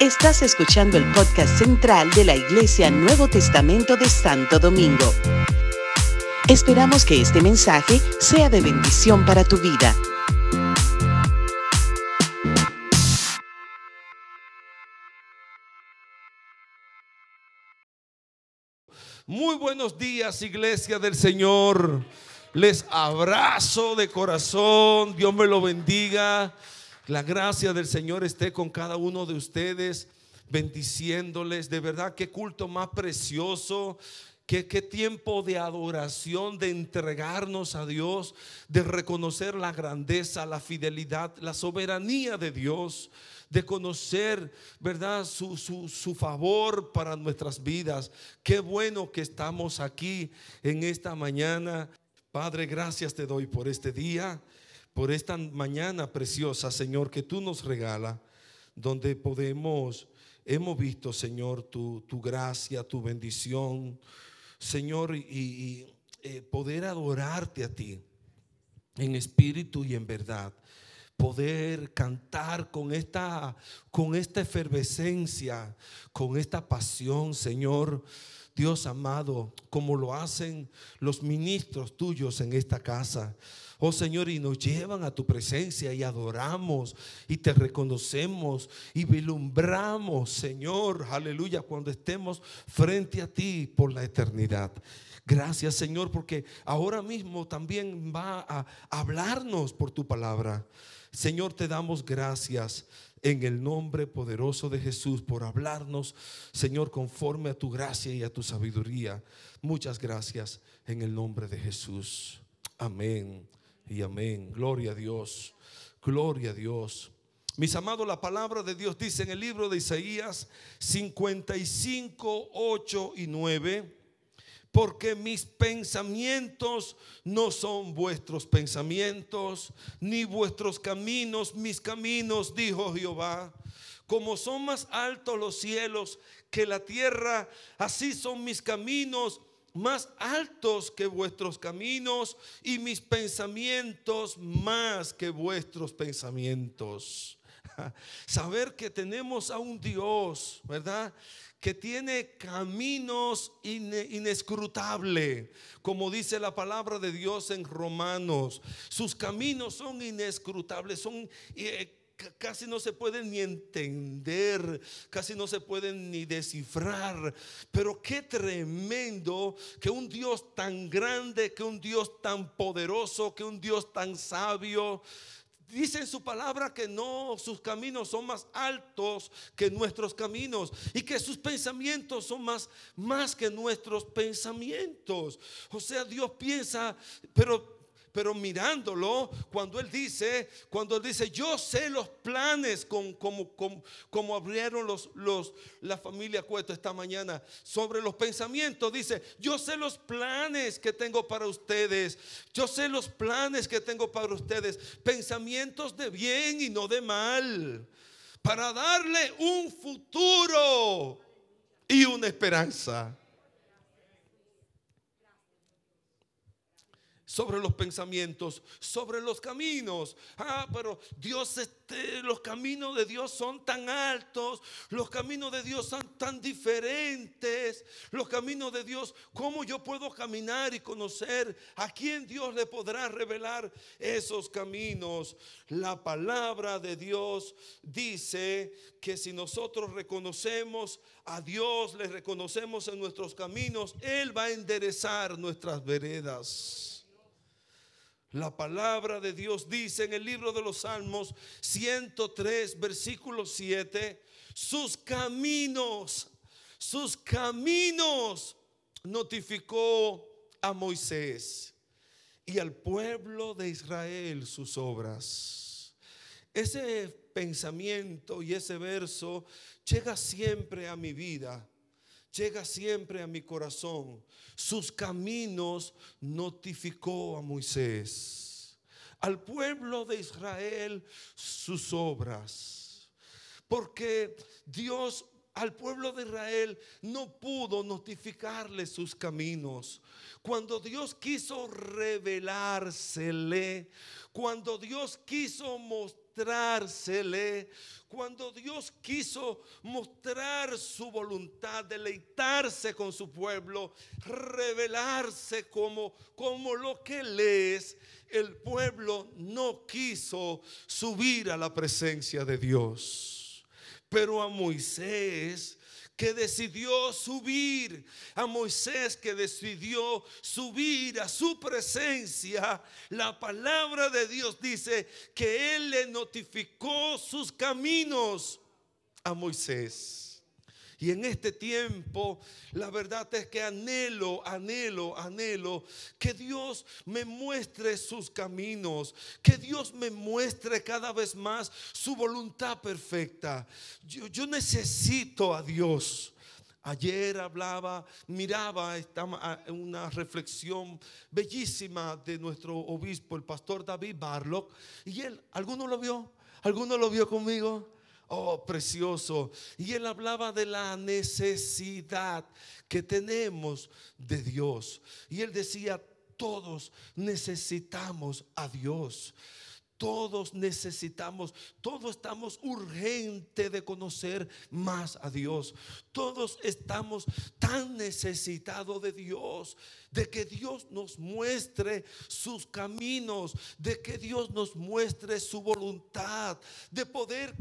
Estás escuchando el podcast central de la Iglesia Nuevo Testamento de Santo Domingo. Esperamos que este mensaje sea de bendición para tu vida. Muy buenos días, iglesia del Señor. Les abrazo de corazón. Dios me lo bendiga. La gracia del Señor esté con cada uno de ustedes, bendiciéndoles. De verdad, qué culto más precioso. Qué, qué, tiempo de adoración, de entregarnos a Dios, de reconocer la grandeza, la fidelidad, la soberanía de Dios de conocer, ¿verdad? Su, su, favor para nuestras vidas. Qué bueno que estamos aquí en esta mañana. Padre, gracias te doy por este día, por esta mañana preciosa, Señor, que tú nos regala, donde podemos, hemos visto, Señor, tu, tu gracia, tu bendición, Señor, y, eh, poder adorarte a ti en espíritu y en verdad poder cantar con esta, con esta efervescencia, con esta pasión, Señor. Dios amado, como lo hacen los ministros tuyos en esta casa. Oh Señor, y nos llevan a tu presencia y adoramos y te reconocemos y vilumbramos, Señor, aleluya, cuando estemos frente a ti por la eternidad. Gracias, Señor, porque ahora mismo también va a hablarnos por tu palabra. Señor, te damos gracias en el nombre poderoso de Jesús por hablarnos, Señor, conforme a tu gracia y a tu sabiduría. Muchas gracias en el nombre de Jesús. Amén y amén. Gloria a Dios. Gloria a Dios. Mis amados, la palabra de Dios dice en el libro de Isaías 55, 8 y 9 porque mis pensamientos no son vuestros pensamientos, ni vuestros caminos mis caminos, dijo Jehová. Como son más altos los cielos que la tierra, así son mis caminos más altos que vuestros caminos y mis pensamientos más que vuestros pensamientos. Saber que tenemos a un Dios, ¿verdad? que tiene caminos inescrutables, como dice la palabra de Dios en Romanos. Sus caminos son inescrutables, son... Eh, casi no se pueden ni entender, casi no se pueden ni descifrar. Pero qué tremendo que un Dios tan grande, que un Dios tan poderoso, que un Dios tan sabio, Dice en su palabra que no, sus caminos son más altos que nuestros caminos y que sus pensamientos son más, más que nuestros pensamientos. O sea, Dios piensa, pero pero mirándolo, cuando él dice, cuando él dice, yo sé los planes como, como, como, abrieron los, los, la familia Cueto esta mañana sobre los pensamientos, dice, yo sé los planes que tengo para ustedes, yo sé los planes que tengo para ustedes, pensamientos de bien y no de mal, para darle un futuro y una esperanza. Sobre los pensamientos, sobre los caminos. Ah, pero Dios, este, los caminos de Dios son tan altos, los caminos de Dios son tan diferentes, los caminos de Dios, ¿cómo yo puedo caminar y conocer a quién Dios le podrá revelar esos caminos? La palabra de Dios dice que si nosotros reconocemos a Dios, le reconocemos en nuestros caminos, Él va a enderezar nuestras veredas. La palabra de Dios dice en el libro de los Salmos 103, versículo 7, sus caminos, sus caminos notificó a Moisés y al pueblo de Israel sus obras. Ese pensamiento y ese verso llega siempre a mi vida llega siempre a mi corazón. Sus caminos notificó a Moisés. Al pueblo de Israel sus obras. Porque Dios al pueblo de Israel no pudo notificarle sus caminos. Cuando Dios quiso revelársele, cuando Dios quiso mostrarle mostrársele, cuando Dios quiso mostrar su voluntad, deleitarse con su pueblo, revelarse como, como lo que él es, el pueblo no quiso subir a la presencia de Dios. Pero a Moisés que decidió subir, a Moisés que decidió subir a su presencia, la palabra de Dios dice que él le notificó sus caminos a Moisés. Y en este tiempo, la verdad es que anhelo, anhelo, anhelo que Dios me muestre sus caminos, que Dios me muestre cada vez más su voluntad perfecta. Yo, necesito a Dios. Ayer hablaba, miraba una reflexión bellísima de nuestro obispo, el pastor David Barlock, y él, ¿alguno lo vio? ¿Alguno lo vio conmigo? Oh, precioso. Y él hablaba de la necesidad que tenemos de Dios. Y él decía, todos necesitamos a Dios. Todos necesitamos, todos estamos urgente de conocer más a Dios. Todos estamos tan necesitados de Dios, de que Dios nos muestre sus caminos, de que Dios nos muestre su voluntad, de poder,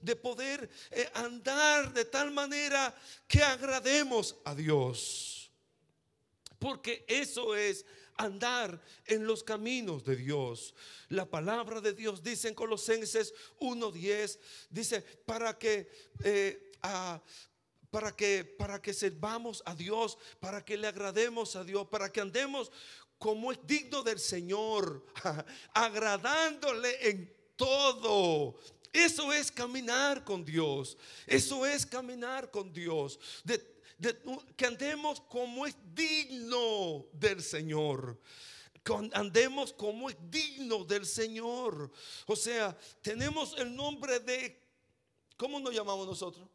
de poder eh, andar de tal manera que agrademos a Dios. Porque eso es andar en los caminos de Dios. La palabra de Dios dice en Colosenses 1:10, dice, para que... Eh, para que para que servamos a Dios, para que le agrademos a Dios, para que andemos como es digno del Señor, agradándole en todo. Eso es caminar con Dios. Eso es caminar con Dios. De, que andemos como es digno del Señor. andemos como es digno del Señor. O sea, tenemos el nombre de, ¿cómo nos llamamos nosotros?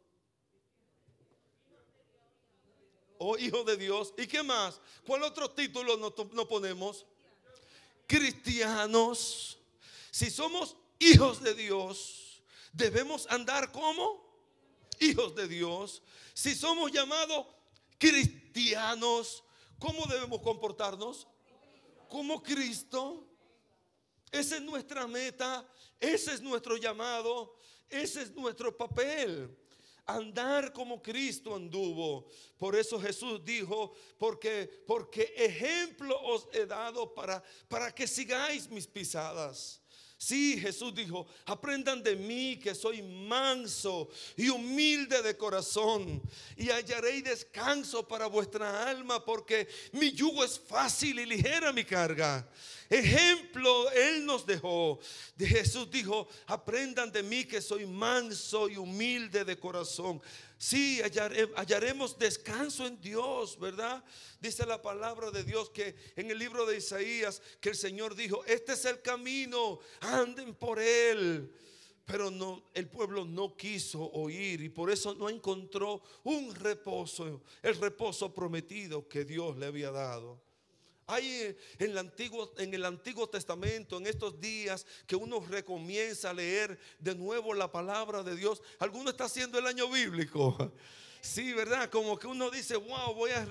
Oh, hijo de Dios. ¿Y qué más? ¿Cuál otro título nos, nos ponemos? Cristianos. Si somos hijos de Dios, debemos andar como hijos de Dios si somos llamados cristianos, ¿cómo debemos comportarnos? Como Cristo. Esa es nuestra meta, ese es nuestro llamado, ese es nuestro papel. Andar como Cristo anduvo. Por eso Jesús dijo, porque, porque ejemplo os he dado para, para que sigáis mis pisadas. Sí, Jesús dijo, aprendan de mí que soy manso y humilde de corazón y hallaréis descanso para vuestra alma porque mi yugo es fácil y ligera mi carga. Ejemplo Él nos dejó. De Jesús dijo, aprendan de mí que soy manso y humilde de corazón. Sí, hallaremos descanso en Dios, ¿verdad? Dice la palabra de Dios que en el libro de Isaías que el Señor dijo, este es el camino, anden por él. Pero no, el pueblo no quiso oír y por eso no encontró un reposo, el reposo prometido que Dios le había dado. Hay en el, Antiguo, en el Antiguo Testamento, en estos días que uno recomienza a leer de nuevo la palabra de Dios. Alguno está haciendo el año bíblico. Sí, ¿verdad? Como que uno dice, wow, voy a,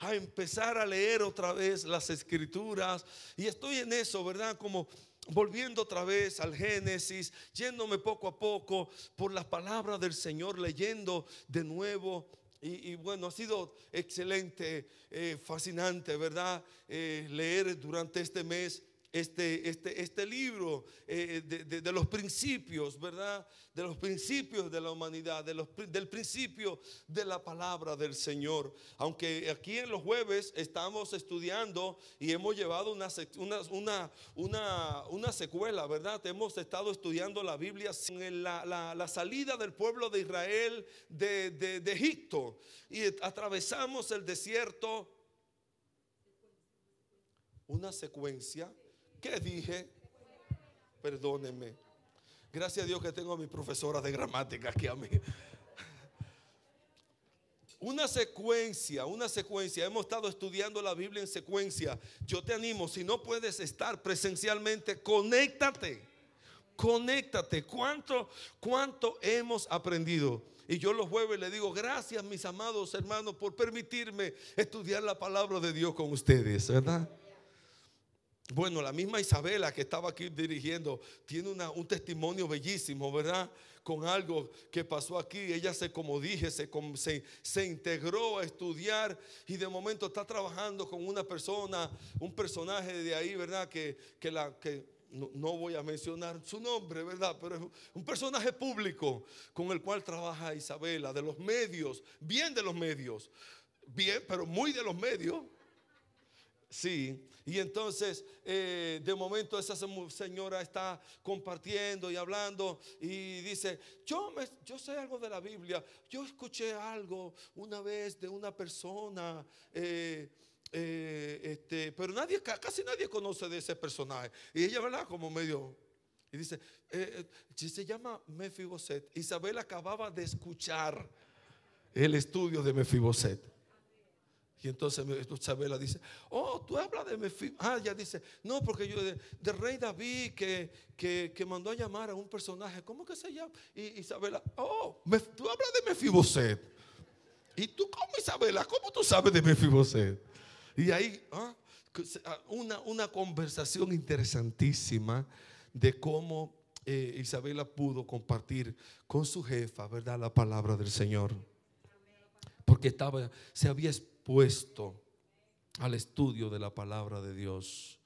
a, empezar a leer otra vez las escrituras. Y estoy en eso, ¿verdad? Como volviendo otra vez al Génesis, yéndome poco a poco por las palabras del Señor, leyendo de nuevo y, bueno, ha sido excelente, eh, fascinante, ¿verdad? Eh, leer durante este mes este, este, este libro eh, de, los principios, ¿verdad? De los principios de la humanidad, de los, del principio de la palabra del Señor. Aunque aquí en los jueves estamos estudiando y hemos llevado una, una, una, una, secuela, ¿verdad? Hemos estado estudiando la Biblia en la, la, salida del pueblo de Israel de, de Egipto y atravesamos el desierto. Una secuencia ¿Qué dije? Perdónenme. Gracias a Dios que tengo a mi profesora de gramática aquí a mí. Una secuencia, una secuencia. Hemos estado estudiando la Biblia en secuencia. Yo te animo, si no puedes estar presencialmente, conéctate. Conéctate. ¿Cuánto, cuánto hemos aprendido? Y yo los jueves le digo, gracias mis amados hermanos por permitirme estudiar la palabra de Dios con ustedes, ¿verdad? Bueno, la misma Isabela que estaba aquí dirigiendo tiene un testimonio bellísimo, ¿verdad? Con algo que pasó aquí. Ella se, como dije, se, se, integró a estudiar y de momento está trabajando con una persona, un personaje de ahí, ¿verdad? Que, que la, que no, no, voy a mencionar su nombre, ¿verdad? Pero es un personaje público con el cual trabaja Isabela, de los medios, bien de los medios, bien, pero muy de los medios. Sí, y entonces eh, de momento esa señora está compartiendo y hablando y dice, yo, me, yo sé algo de la Biblia, yo escuché algo una vez de una persona, eh, eh, este, pero nadie, casi nadie conoce de ese personaje. Y ella, ¿verdad? Como medio... Y dice, se llama Mefiboset. Isabel acababa de escuchar el estudio de Mefiboset. Y entonces Isabela dice, oh, tú hablas de Mefiboset. Ah, ya dice, no, porque yo de, rey David que, que, mandó a llamar a un personaje, ¿cómo que se llama? Y Isabela, oh, tú hablas de Mefiboset. ¿Y tú cómo, Isabela? ¿Cómo tú sabes de Mefiboset? Y ahí, ah, ah, una, una conversación interesantísima de cómo eh, Isabela pudo compartir con su jefa, ¿verdad? La palabra del Señor. Porque estaba, se había puesto al estudio de la palabra de Dios.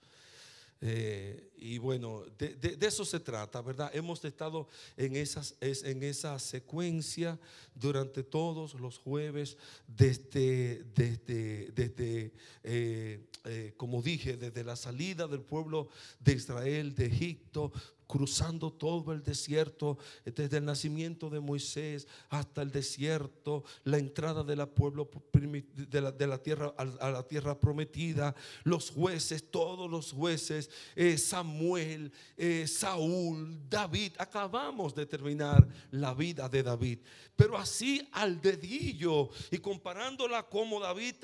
Eh, y bueno, de, eso se trata, ¿verdad? Hemos estado en, esas, en esa secuencia durante todos los jueves, desde, desde, desde eh, eh, como dije, desde la salida del pueblo de Israel de Egipto, cruzando todo el desierto, desde el nacimiento de Moisés hasta el desierto, la entrada de la pueblo de la, tierra a, la tierra prometida, los jueces, todos los jueces, eh, Samuel, eh, Saúl, David. Acabamos de terminar la vida de David, pero así al dedillo y comparándola como David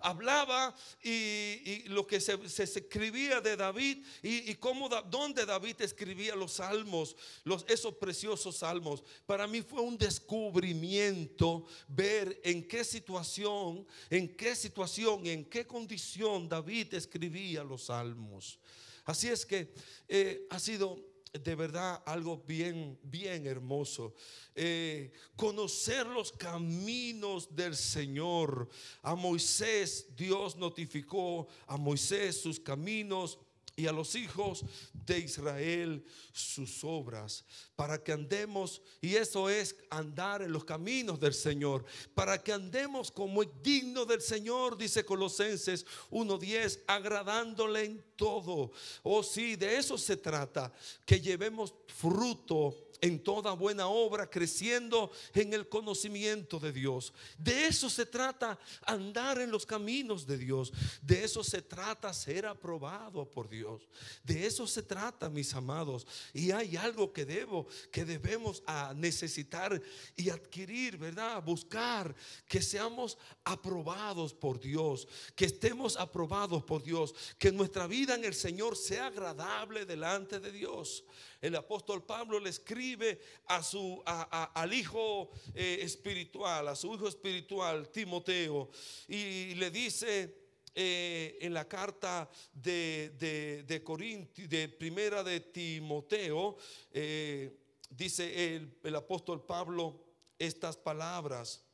hablaba y, lo que se, escribía de David y, cómo, David escribía los salmos, los, esos preciosos salmos. Para mí fue un descubrimiento ver en qué situación, en qué situación, en qué condición David escribía los salmos. Así es que eh, ha sido de verdad algo bien, bien hermoso. Eh, conocer los caminos del Señor. A Moisés Dios notificó a Moisés sus caminos y a los hijos de Israel sus obras, para que andemos, y eso es andar en los caminos del Señor, para que andemos como es digno del Señor, dice Colosenses 1.10, agradándole en todo. Oh sí, de eso se trata, que llevemos fruto en toda buena obra, creciendo en el conocimiento de Dios. De eso se trata andar en los caminos de Dios. De eso se trata ser aprobado por Dios. De eso se trata, mis amados. Y hay algo que debo, que debemos a necesitar y adquirir, ¿verdad? Buscar que seamos aprobados por Dios, que estemos aprobados por Dios, que nuestra vida en el Señor sea agradable delante de Dios el apóstol Pablo le escribe al hijo eh, espiritual, a su hijo espiritual, Timoteo, y le dice eh, en la carta de, de, primera de Timoteo, eh, dice el apóstol Pablo estas palabras.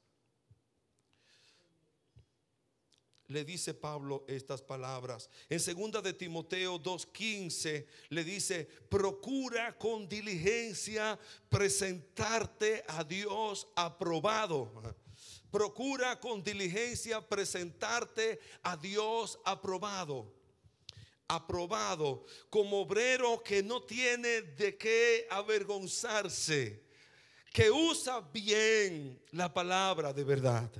Le dice Pablo estas palabras. En segunda de Timoteo 2:15 le dice, "Procura con diligencia presentarte a Dios aprobado." Procura con diligencia presentarte a Dios aprobado. Aprobado como obrero que no tiene de qué avergonzarse, que usa bien la palabra de verdad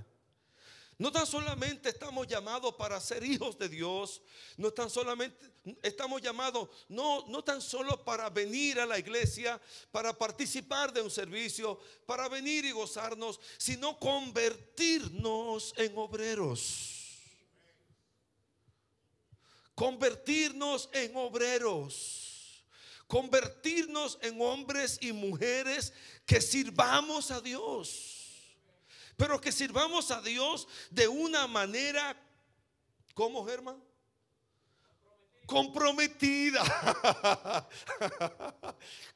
no tan solamente estamos llamados para ser hijos de Dios, no tan solamente estamos llamados no no tan solo para venir a la iglesia, para participar de un servicio, para venir y gozarnos, sino convertirnos en obreros. Convertirnos en obreros convertirnos en hombres y mujeres que sirvamos a Dios. Pero que sirvamos a Dios de una manera, ¿cómo Germán? comprometida,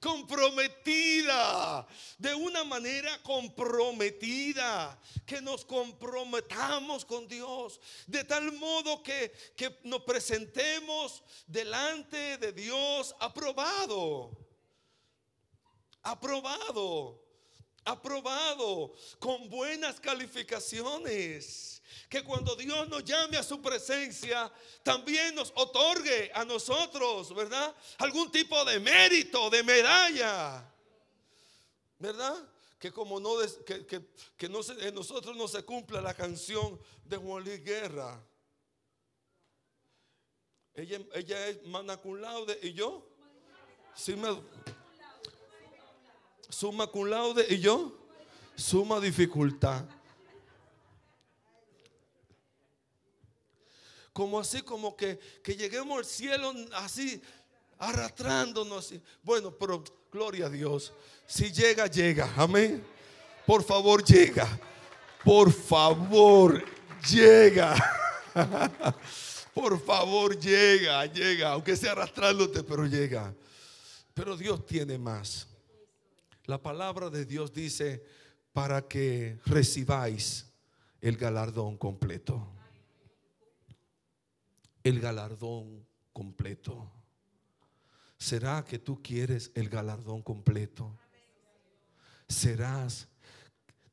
comprometida, de una manera comprometida, que nos comprometamos con Dios, de tal modo que, que nos presentemos delante de Dios aprobado, aprobado, aprobado, con buenas calificaciones que cuando Dios nos llame a su presencia, también nos otorgue a nosotros, ¿verdad? Algún tipo de mérito, de medalla, ¿verdad? Que como no, que, que, no en nosotros no se cumpla la canción de Juan Luis Guerra. Ella, ella es mana laude y yo. Sí me, suma cum laude y yo. Suma dificultad. como así, como que, que lleguemos al cielo así, arrastrándonos. Bueno, pero gloria a Dios. Si llega, llega. Amén. Por favor, llega. Por favor, llega. Por favor, llega, llega. Aunque sea arrastrándote, pero llega. Pero Dios tiene más. La palabra de Dios dice para que recibáis el galardón completo el galardón completo. ¿Será que tú quieres el galardón completo? ¿Serás?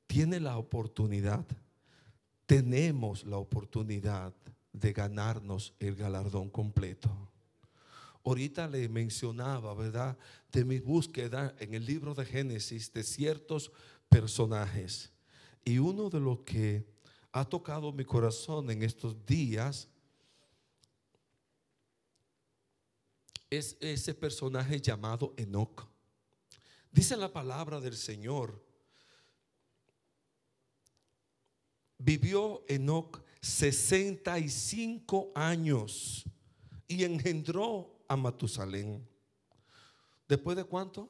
¿Tiene la oportunidad? Tenemos la oportunidad de ganarnos el galardón completo. Ahorita le mencionaba, ¿verdad? De mi búsqueda en el libro de Génesis de ciertos personajes. Y uno de los que ha tocado mi corazón en estos días es ese personaje llamado Enoch. Dice la palabra del Señor. Vivió Enoch 65 años y engendró a Matusalén. ¿Después de cuánto?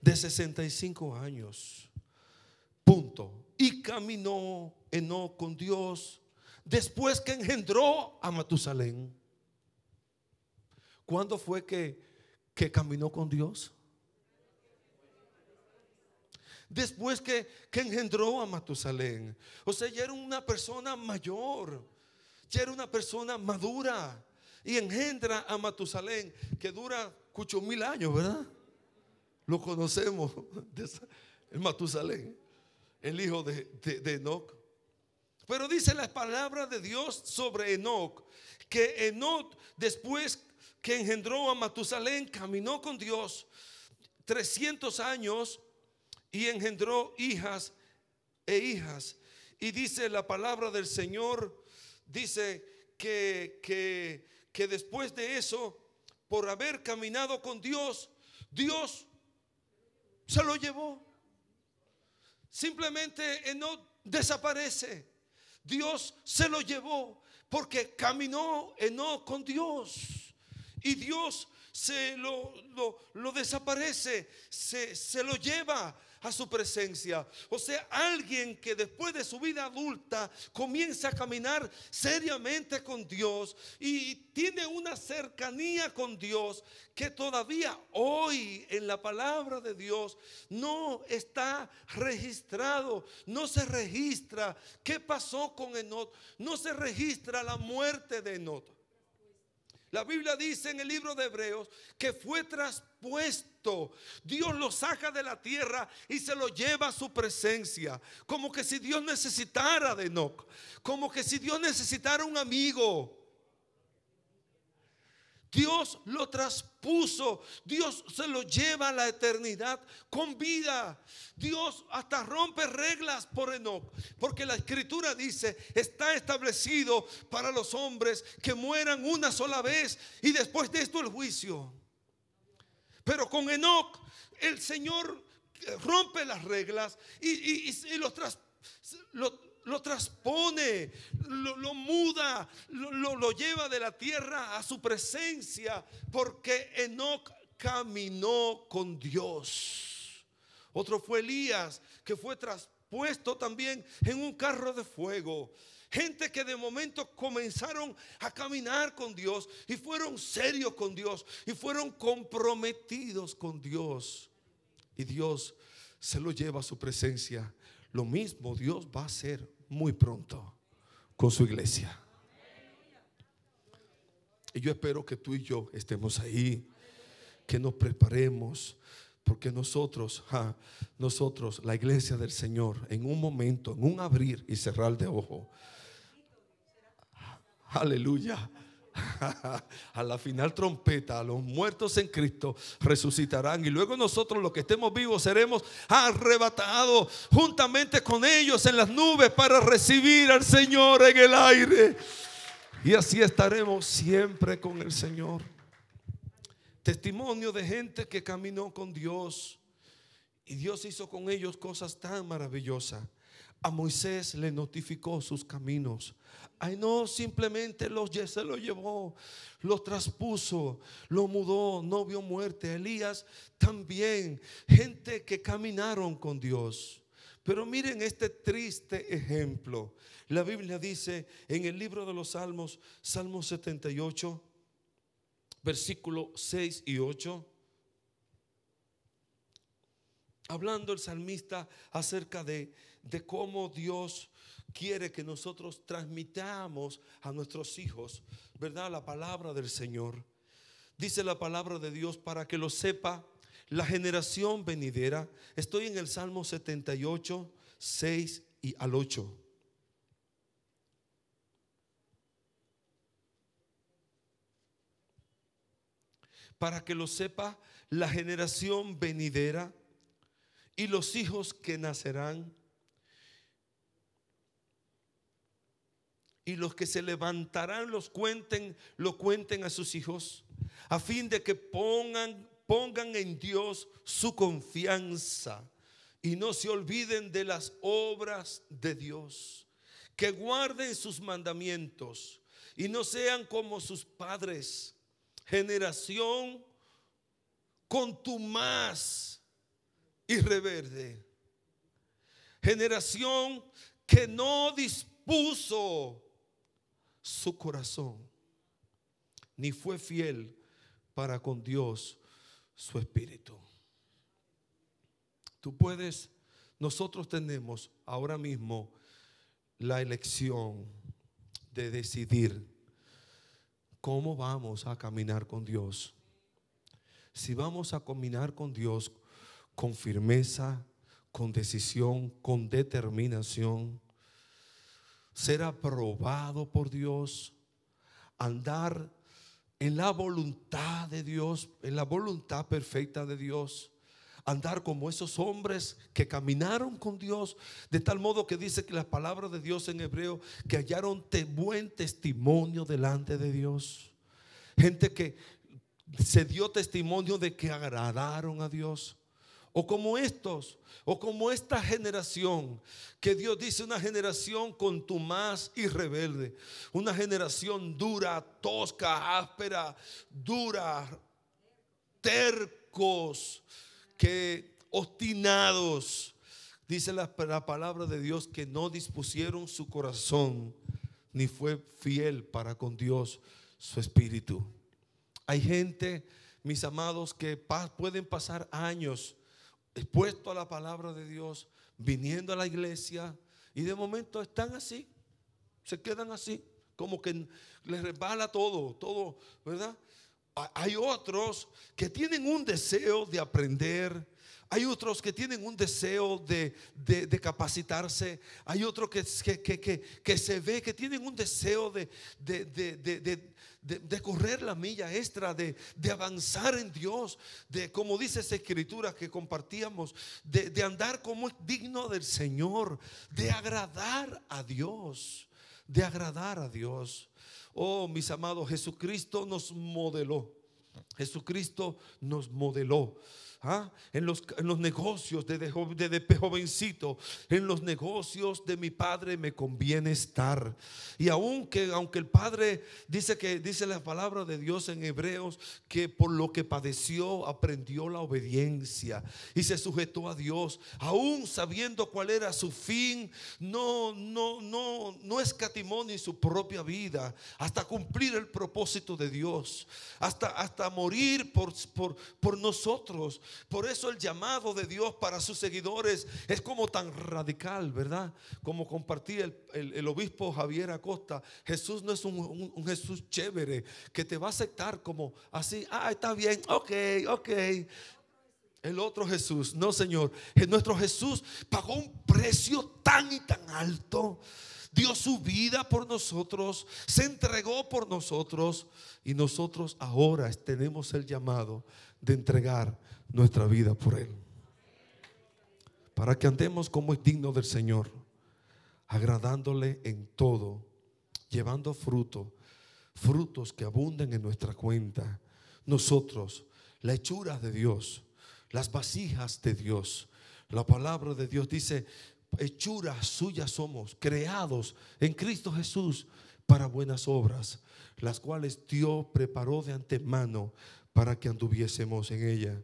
De 65 años. Punto. Y caminó Enoch con Dios después que engendró a Matusalén. ¿Cuándo fue que, que caminó con Dios? Después que, que engendró a Matusalén. O sea, ya era una persona mayor. Ya era una persona madura. Y engendra a Matusalén, que dura cucho mil años, ¿verdad? Lo conocemos, el Matusalén, el hijo de, Enoch. Pero dice la palabra de Dios sobre Enoch, que Enoch después que engendró a Matusalén, caminó con Dios 300 años y engendró hijas e hijas. Y dice la palabra del Señor, dice que, que, que después de eso, por haber caminado con Dios, Dios se lo llevó. Simplemente no desaparece. Dios se lo llevó porque caminó no con Dios y Dios se lo, lo, desaparece, se, se lo lleva a su presencia. O sea, alguien que después de su vida adulta comienza a caminar seriamente con Dios y tiene una cercanía con Dios que todavía hoy en la palabra de Dios no está registrado, no se registra qué pasó con Enot, no se registra la muerte de Enot. La Biblia dice en el libro de Hebreos que fue traspuesto. Dios lo saca de la tierra y se lo lleva a su presencia. Como que si Dios necesitara de Enoch. Como que si Dios necesitara un amigo. Dios lo traspuso. Dios se lo lleva a la eternidad con vida. Dios hasta rompe reglas por Enoch. Porque la escritura dice, está establecido para los hombres que mueran una sola vez y después de esto el juicio. Pero con Enoch el Señor rompe las reglas y, los traspuso lo transpone, lo, muda, lo, lo, lleva de la tierra a su presencia, porque Enoch caminó con Dios. Otro fue Elías, que fue traspuesto también en un carro de fuego. Gente que de momento comenzaron a caminar con Dios y fueron serios con Dios y fueron comprometidos con Dios. Y Dios se lo lleva a su presencia. Lo mismo Dios va a hacer muy pronto con su iglesia. Y yo espero que tú y yo estemos ahí, que nos preparemos, porque nosotros, nosotros, la iglesia del Señor, en un momento, en un abrir y cerrar de ojo, Aleluya. A la final trompeta, los muertos en Cristo resucitarán y luego nosotros los que estemos vivos seremos arrebatados juntamente con ellos en las nubes para recibir al Señor en el aire. Y así estaremos siempre con el Señor. Testimonio de gente que caminó con Dios y Dios hizo con ellos cosas tan maravillosas. A Moisés le notificó sus caminos. Ay, no, simplemente los, se lo llevó, los traspuso, lo mudó, no vio muerte. Elías también, gente que caminaron con Dios. Pero miren este triste ejemplo. La Biblia dice en el libro de los Salmos, Salmo 78, versículo 6 y 8 hablando el salmista acerca de, de cómo Dios quiere que nosotros transmitamos a nuestros hijos, ¿verdad? La palabra del Señor. Dice la palabra de Dios para que lo sepa la generación venidera. Estoy en el Salmo 78, 6 y al 8. Para que lo sepa la generación venidera y los hijos que nacerán y los que se levantarán los cuenten, lo cuenten a sus hijos, a fin de que pongan, pongan en Dios su confianza y no se olviden de las obras de Dios, que guarden sus mandamientos y no sean como sus padres, generación contumaz y reverde, generación que no dispuso su corazón, ni fue fiel para con Dios su espíritu. Tú puedes, nosotros tenemos ahora mismo la elección de decidir cómo vamos a caminar con Dios. Si vamos a caminar con Dios con firmeza, con decisión, con determinación, ser aprobado por Dios, andar en la voluntad de Dios, en la voluntad perfecta de Dios. Andar como esos hombres que caminaron con Dios, de tal modo que dice que las palabras de Dios en hebreo, que hallaron buen testimonio delante de Dios. Gente que se dio testimonio de que agradaron a Dios o como estos, o como esta generación, que Dios dice una generación contumaz y rebelde, una generación dura, tosca, áspera, dura, tercos, que obstinados, dice la, la palabra de Dios, que no dispusieron su corazón, ni fue fiel para con Dios su espíritu. Hay gente, mis amados, que pueden pasar años expuesto a la palabra de Dios, viniendo a la iglesia y de momento están así, se quedan así, como que les resbala todo, todo, ¿verdad? Hay otros que tienen un deseo de aprender, hay otros que tienen un deseo de, capacitarse. Hay otros que, se ve que tienen un deseo de, de, correr la milla extra, de, avanzar en Dios, de como dice esa escritura que compartíamos, de, andar como es digno del Señor, de agradar a Dios, de agradar a Dios. Oh, mis amados, Jesucristo nos modeló. Jesucristo nos modeló. ¿ah? en, los, en los negocios desde, desde jovencito, en los negocios de mi padre me conviene estar. Y aunque, aunque el padre dice que dice la palabra de Dios en Hebreos que por lo que padeció aprendió la obediencia y se sujetó a Dios, aún sabiendo cuál era su fin, no, no, no, no escatimó ni su propia vida hasta cumplir el propósito de Dios, hasta, hasta morir por, por, por nosotros. Por eso el llamado de Dios para sus seguidores es como tan radical, ¿verdad? Como compartía el, obispo Javier Acosta. Jesús no es un, un, Jesús chévere que te va a aceptar como así, ah, está bien, ok, ok. El otro Jesús, no Señor, nuestro Jesús pagó un precio tan y tan alto dio su vida por nosotros, se entregó por nosotros y nosotros ahora tenemos el llamado de entregar nuestra vida por Él. Para que andemos como es digno del Señor, agradándole en todo, llevando fruto, frutos que abunden en nuestra cuenta. Nosotros, la hechura de Dios, las vasijas de Dios. La palabra de Dios dice, hechuras suyas somos, creados en Cristo Jesús para buenas obras, las cuales Dios preparó de antemano para que anduviésemos en ella.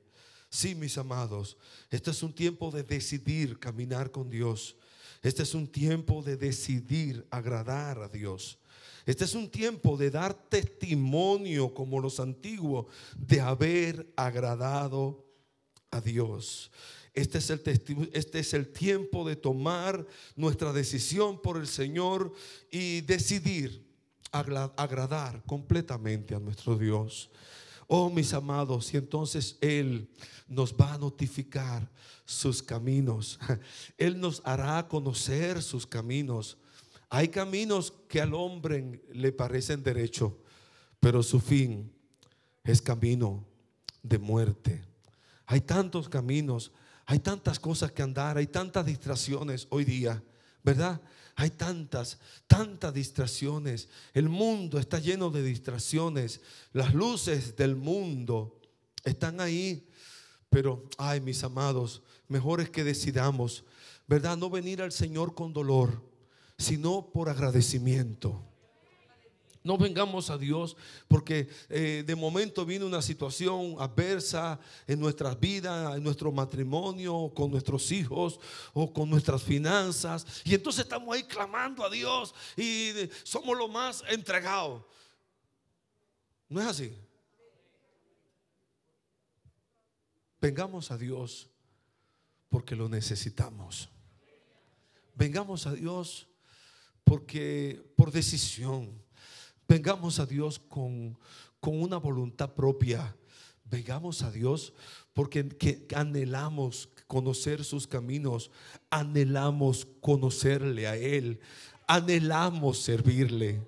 Sí, mis amados, este es un tiempo de decidir caminar con Dios. Este es un tiempo de decidir agradar a Dios. Este es un tiempo de dar testimonio como los antiguos de haber agradado a Dios. Este es, el este es el tiempo de tomar nuestra decisión por el Señor y decidir agradar completamente a nuestro Dios. Oh, mis amados, y entonces Él nos va a notificar sus caminos. Él nos hará conocer sus caminos. Hay caminos que al hombre le parecen derecho, pero su fin es camino de muerte. Hay tantos caminos, hay tantas cosas que andar, hay tantas distracciones hoy día, ¿verdad? Hay tantas, tantas distracciones. El mundo está lleno de distracciones. Las luces del mundo están ahí. Pero, ay, mis amados, mejor es que decidamos, ¿verdad? No venir al Señor con dolor, sino por agradecimiento. No vengamos a Dios porque eh, de momento viene una situación adversa en nuestras vidas, en nuestro matrimonio, con nuestros hijos o con nuestras finanzas. Y entonces estamos ahí clamando a Dios y somos lo más entregados. No es así. Vengamos a Dios porque lo necesitamos. Vengamos a Dios porque por decisión Vengamos a Dios con, con una voluntad propia. Vengamos a Dios porque anhelamos conocer sus caminos, anhelamos conocerle a Él, anhelamos servirle.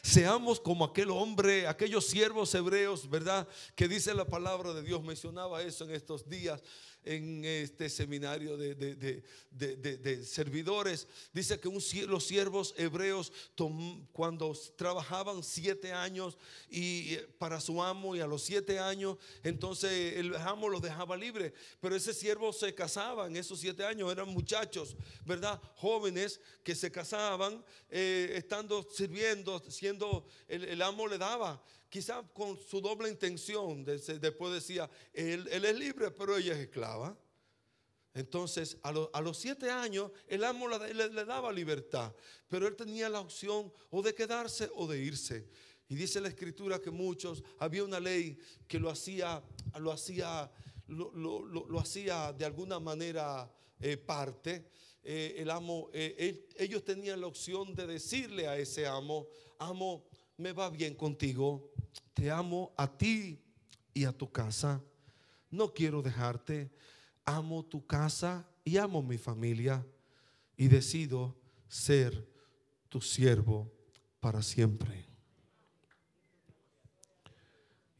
Seamos como aquel hombre, aquellos siervos hebreos, ¿verdad? Que dice la palabra de Dios, mencionaba eso en estos días en este seminario de, servidores. Dice que los siervos hebreos cuando trabajaban siete años y eh, para su amo y a los siete años, entonces el amo los dejaba libre. Pero ese siervo se casaba en esos siete años, eran muchachos, ¿verdad? Jóvenes que se casaban eh, estando sirviendo, siendo el amo le daba quizá con su doble intención. Después decía, él, es libre, pero ella es esclava. Entonces, a, los siete años, el amo le, daba libertad, pero él tenía la opción o de quedarse o de irse. Y dice la escritura que muchos, había una ley que lo hacía, lo hacía, lo, hacía de alguna manera eh, parte. Eh, el amo, eh, ellos tenían la opción de decirle a ese amo, amo, me va bien contigo, te amo a ti y a tu casa. No quiero dejarte. Amo tu casa y amo mi familia. Y decido ser tu siervo para siempre.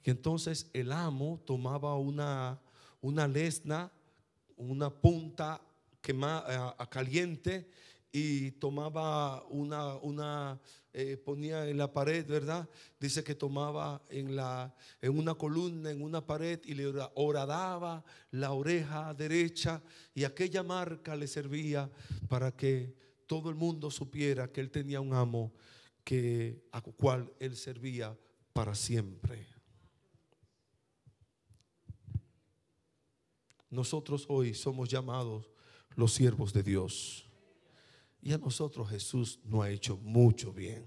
Y entonces el amo tomaba una, una lesna, una punta quema, a, caliente y tomaba una, una eh, ponía en la pared, ¿verdad? Dice que tomaba en, la, en una columna, en una pared y le horadaba la oreja derecha y aquella marca le servía para que todo el mundo supiera que él tenía un amo que, a cual él servía para siempre. Nosotros hoy somos llamados los siervos de Dios. Y a nosotros Jesús no ha hecho mucho bien.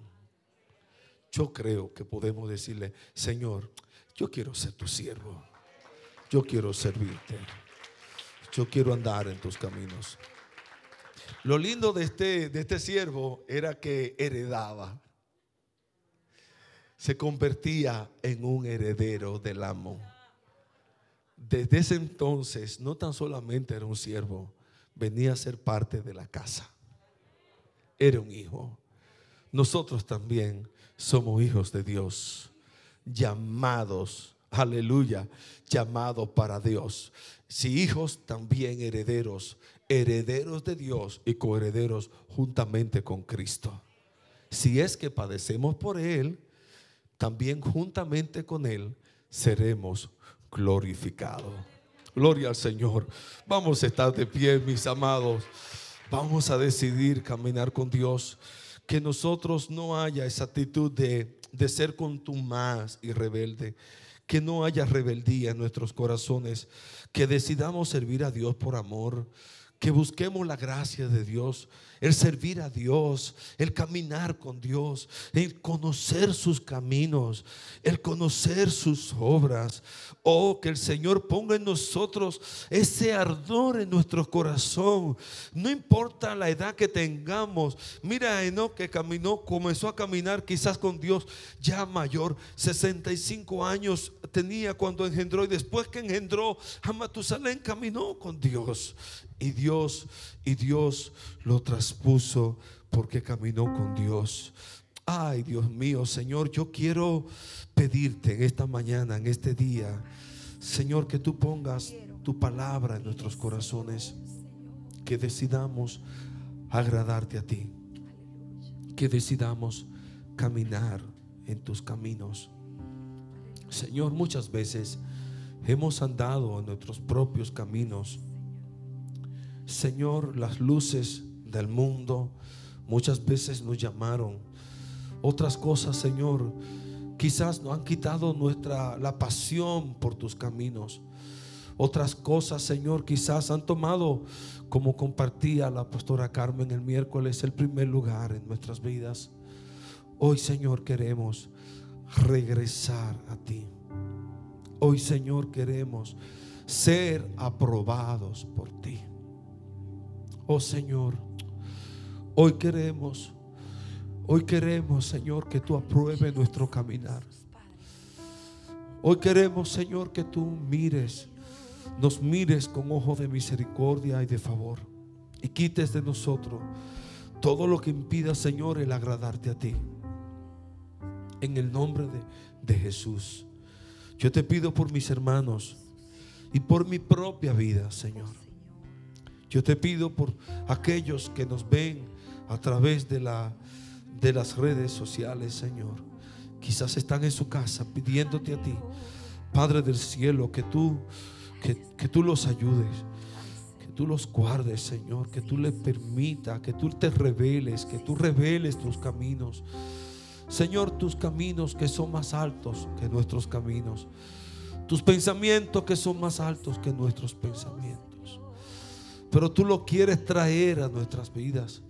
Yo creo que podemos decirle, Señor, yo quiero ser tu siervo. Yo quiero servirte. Yo quiero andar en tus caminos. Lo lindo de este, de este siervo era que heredaba. Se convertía en un heredero del amo. Desde ese entonces, no tan solamente era un siervo, venía a ser parte de la casa. Era un hijo. Nosotros también somos hijos de Dios, llamados, aleluya, llamados para Dios. Si hijos, también herederos, herederos de Dios y coherederos juntamente con Cristo. Si es que padecemos por Él, también juntamente con Él seremos glorificados. Gloria al Señor. Vamos a estar de pie, mis amados. Vamos a decidir caminar con Dios. Que nosotros no haya esa actitud de, de ser contumaz y rebelde. Que no haya rebeldía en nuestros corazones. Que decidamos servir a Dios por amor que busquemos la gracia de Dios, el servir a Dios, el caminar con Dios, el conocer sus caminos, el conocer sus obras. Oh, que el Señor ponga en nosotros ese ardor en nuestro corazón. No importa la edad que tengamos. Mira a que caminó, comenzó a caminar quizás con Dios ya mayor. 65 años tenía cuando engendró y después que engendró a Matusalén caminó con Dios. Y Dios, y Dios lo traspuso porque caminó con Dios. Ay, Dios mío, Señor, yo quiero pedirte en esta mañana, en este día, Señor, que tú pongas tu palabra en nuestros corazones, que decidamos agradarte a ti, que decidamos caminar en tus caminos. Señor, muchas veces hemos andado en nuestros propios caminos Señor, las luces del mundo muchas veces nos llamaron. Otras cosas, Señor, quizás nos han quitado nuestra la pasión por tus caminos. Otras cosas, Señor, quizás han tomado, como compartía la pastora Carmen el miércoles, el primer lugar en nuestras vidas. Hoy, Señor, queremos regresar a ti. Hoy, Señor, queremos ser aprobados por ti. Oh Señor, hoy queremos, hoy queremos, Señor, que tú apruebes nuestro caminar. Hoy queremos, Señor, que tú mires, nos mires con ojo de misericordia y de favor y quites de nosotros todo lo que impida, Señor, el agradarte a ti. En el nombre de, de Jesús. Yo te pido por mis hermanos y por mi propia vida, Señor. Yo te pido por aquellos que nos ven a través de, la, de las redes sociales, Señor. Quizás están en su casa pidiéndote a ti, Padre del cielo, que tú, que, que tú los ayudes, que tú los guardes, Señor, que tú les permita, que tú te reveles, que tú reveles tus caminos. Señor, tus caminos que son más altos que nuestros caminos. Tus pensamientos que son más altos que nuestros pensamientos. Pero tú lo quieres traer a nuestras vidas.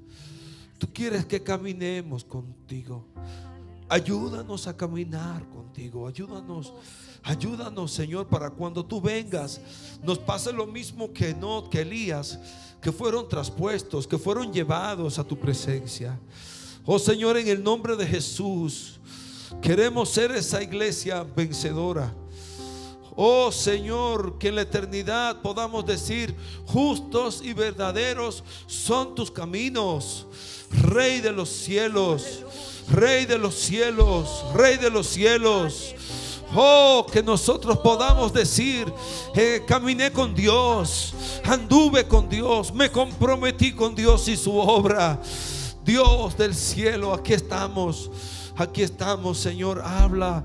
Tú quieres que caminemos contigo. Ayúdanos a caminar contigo. Ayúdanos. Ayúdanos, Señor, para cuando tú vengas, nos pase lo mismo que no que Elías, que fueron traspuestos, que fueron llevados a tu presencia. Oh Señor, en el nombre de Jesús, queremos ser esa iglesia vencedora. Oh Señor, que en la eternidad podamos decir, justos y verdaderos son tus caminos. Rey de los cielos, Rey de los cielos, Rey de los cielos. Oh, que nosotros podamos decir, eh, caminé con Dios, anduve con Dios, me comprometí con Dios y su obra. Dios del cielo, aquí estamos, aquí estamos, Señor, habla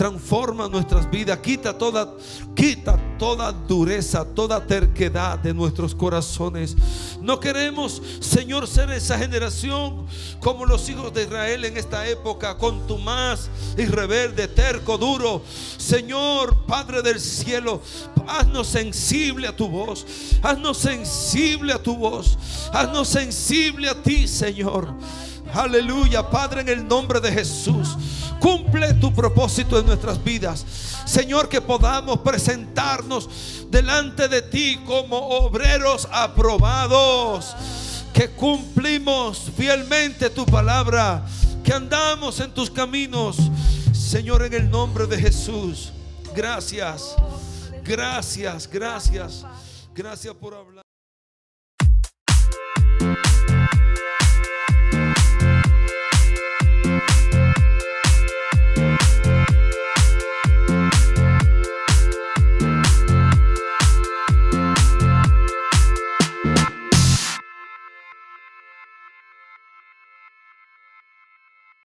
transforma nuestras vidas, quita toda, quita toda dureza, toda terquedad de nuestros corazones. No queremos, Señor, ser esa generación como los hijos de Israel en esta época, contumaz y rebelde, terco, duro. Señor, Padre del cielo, haznos sensible a tu voz, haznos sensible a tu voz, haznos sensible a ti, Señor. Aleluya, Padre, en el nombre de Jesús. Cumple tu propósito en nuestras vidas. Señor, que podamos presentarnos delante de ti como obreros aprobados. Que cumplimos fielmente tu palabra. Que andamos en tus caminos. Señor, en el nombre de Jesús. Gracias. Gracias, gracias. Gracias por hablar.